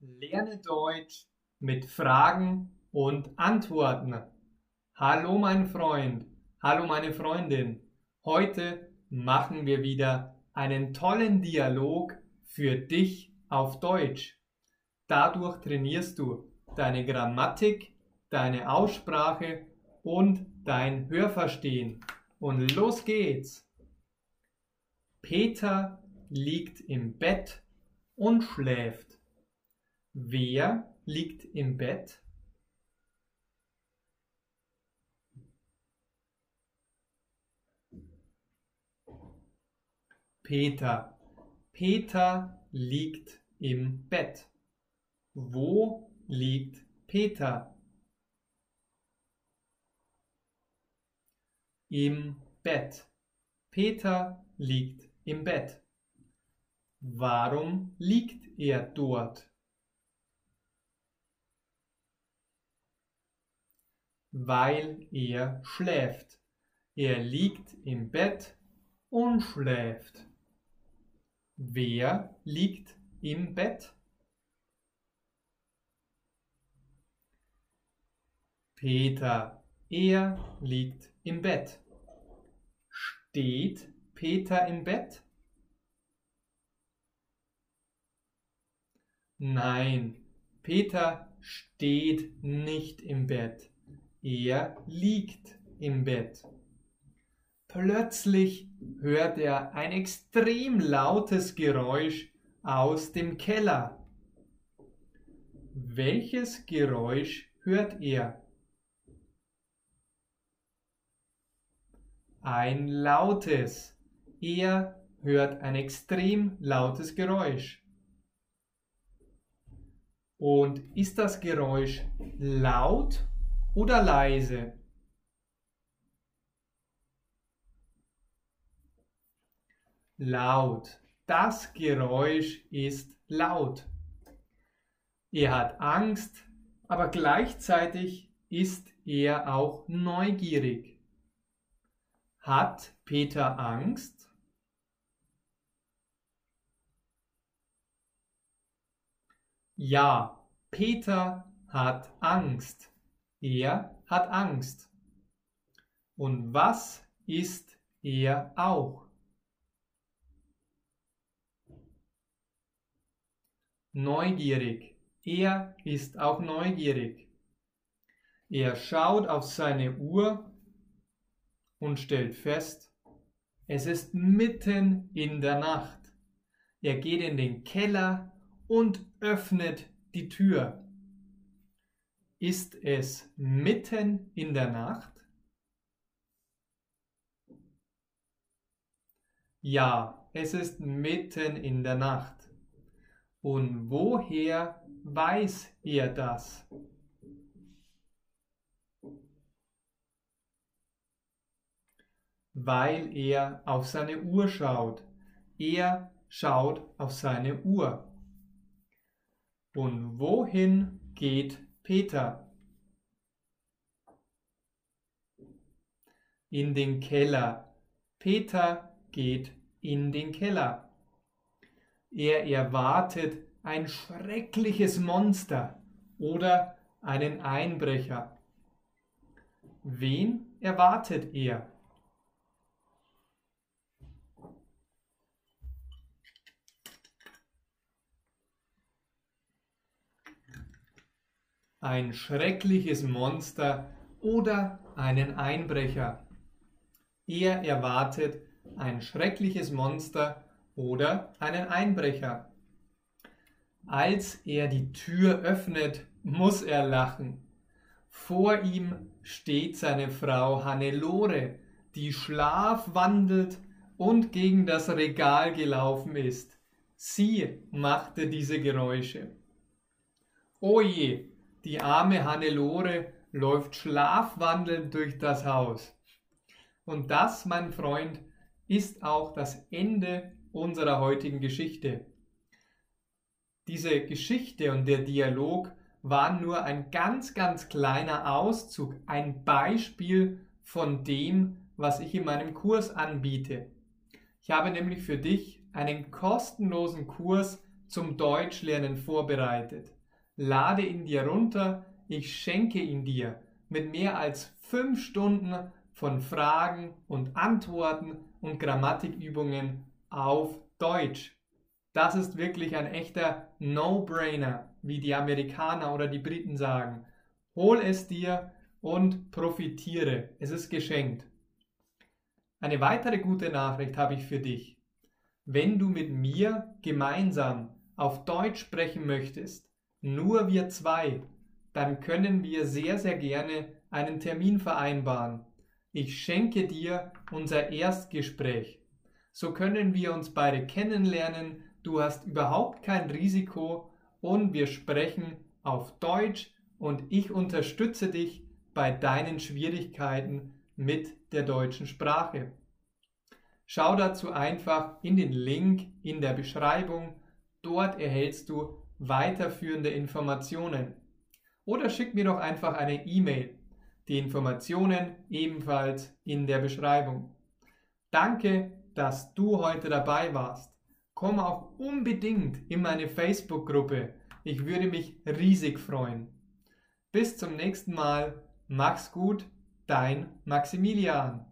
Lerne Deutsch mit Fragen und Antworten. Hallo mein Freund, hallo meine Freundin. Heute machen wir wieder einen tollen Dialog für dich auf Deutsch. Dadurch trainierst du deine Grammatik, deine Aussprache und dein Hörverstehen. Und los geht's. Peter liegt im Bett und schläft. Wer liegt im Bett? Peter. Peter liegt im Bett. Wo liegt Peter? Im Bett. Peter liegt im Bett. Warum liegt er dort? Weil er schläft. Er liegt im Bett und schläft. Wer liegt im Bett? Peter, er liegt im Bett. Steht Peter im Bett? Nein, Peter steht nicht im Bett. Er liegt im Bett. Plötzlich hört er ein extrem lautes Geräusch aus dem Keller. Welches Geräusch hört er? Ein lautes. Er hört ein extrem lautes Geräusch. Und ist das Geräusch laut oder leise? Laut. Das Geräusch ist laut. Er hat Angst, aber gleichzeitig ist er auch neugierig. Hat Peter Angst? Ja, Peter hat Angst. Er hat Angst. Und was ist er auch? Neugierig. Er ist auch neugierig. Er schaut auf seine Uhr und stellt fest, es ist mitten in der Nacht. Er geht in den Keller und öffnet die Tür. Ist es mitten in der Nacht? Ja, es ist mitten in der Nacht. Und woher weiß er das? Weil er auf seine Uhr schaut. Er schaut auf seine Uhr. Und wohin geht Peter in den Keller. Peter geht in den Keller. Er erwartet ein schreckliches Monster oder einen Einbrecher. Wen erwartet er? Ein schreckliches Monster oder einen Einbrecher. Er erwartet ein schreckliches Monster oder einen Einbrecher. Als er die Tür öffnet, muss er lachen. Vor ihm steht seine Frau Hannelore, die schlafwandelt und gegen das Regal gelaufen ist. Sie machte diese Geräusche. Oje, die arme Hannelore läuft schlafwandelnd durch das Haus. Und das, mein Freund, ist auch das Ende unserer heutigen Geschichte. Diese Geschichte und der Dialog waren nur ein ganz, ganz kleiner Auszug, ein Beispiel von dem, was ich in meinem Kurs anbiete. Ich habe nämlich für dich einen kostenlosen Kurs zum Deutschlernen vorbereitet. Lade ihn dir runter, ich schenke ihn dir mit mehr als fünf Stunden von Fragen und Antworten und Grammatikübungen auf Deutsch. Das ist wirklich ein echter No-Brainer, wie die Amerikaner oder die Briten sagen. Hol es dir und profitiere. Es ist geschenkt. Eine weitere gute Nachricht habe ich für dich. Wenn du mit mir gemeinsam auf Deutsch sprechen möchtest, nur wir zwei, dann können wir sehr, sehr gerne einen Termin vereinbaren. Ich schenke dir unser Erstgespräch. So können wir uns beide kennenlernen, du hast überhaupt kein Risiko und wir sprechen auf Deutsch und ich unterstütze dich bei deinen Schwierigkeiten mit der deutschen Sprache. Schau dazu einfach in den Link in der Beschreibung. Dort erhältst du weiterführende Informationen. Oder schick mir doch einfach eine E-Mail. Die Informationen ebenfalls in der Beschreibung. Danke, dass du heute dabei warst. Komm auch unbedingt in meine Facebook-Gruppe. Ich würde mich riesig freuen. Bis zum nächsten Mal. Mach's gut, dein Maximilian.